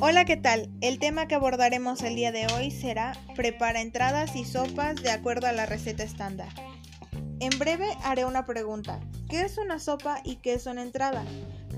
Hola, ¿qué tal? El tema que abordaremos el día de hoy será prepara entradas y sopas de acuerdo a la receta estándar. En breve haré una pregunta. ¿Qué es una sopa y qué es una entrada?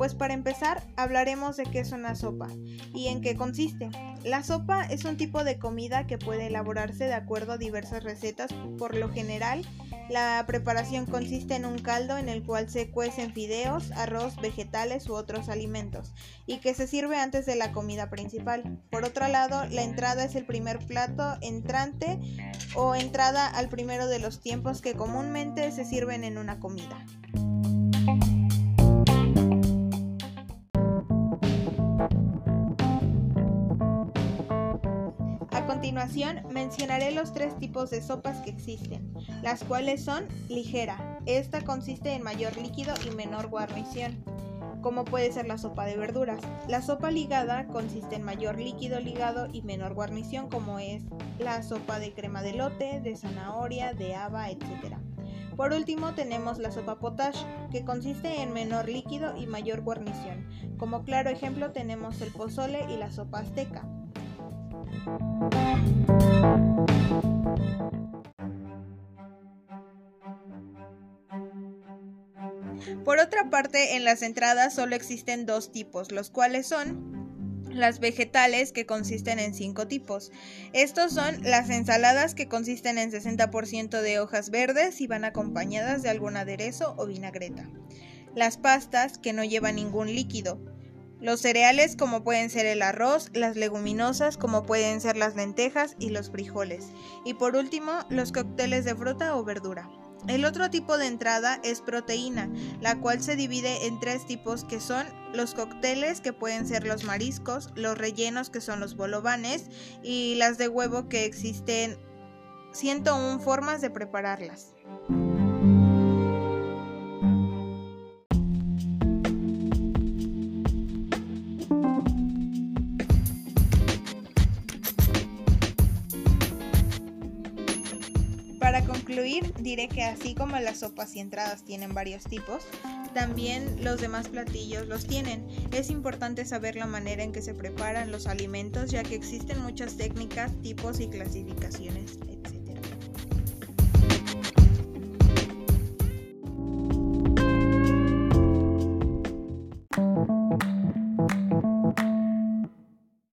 Pues para empezar hablaremos de qué es una sopa y en qué consiste. La sopa es un tipo de comida que puede elaborarse de acuerdo a diversas recetas. Por lo general, la preparación consiste en un caldo en el cual se cuecen fideos, arroz, vegetales u otros alimentos y que se sirve antes de la comida principal. Por otro lado, la entrada es el primer plato entrante o entrada al primero de los tiempos que comúnmente se sirven en una comida. Continuación mencionaré los tres tipos de sopas que existen, las cuales son ligera, esta consiste en mayor líquido y menor guarnición, como puede ser la sopa de verduras. La sopa ligada consiste en mayor líquido ligado y menor guarnición, como es la sopa de crema de lote, de zanahoria, de haba, etc. Por último tenemos la sopa potash, que consiste en menor líquido y mayor guarnición. Como claro ejemplo tenemos el pozole y la sopa azteca. Por otra parte, en las entradas solo existen dos tipos, los cuales son las vegetales que consisten en cinco tipos. Estos son las ensaladas que consisten en 60% de hojas verdes y van acompañadas de algún aderezo o vinagreta. Las pastas que no llevan ningún líquido. Los cereales como pueden ser el arroz, las leguminosas como pueden ser las lentejas y los frijoles. Y por último, los cócteles de fruta o verdura. El otro tipo de entrada es proteína, la cual se divide en tres tipos que son los cócteles que pueden ser los mariscos, los rellenos que son los bolovanes y las de huevo que existen 101 formas de prepararlas. Para concluir, diré que así como las sopas y entradas tienen varios tipos, también los demás platillos los tienen. Es importante saber la manera en que se preparan los alimentos ya que existen muchas técnicas, tipos y clasificaciones, etc.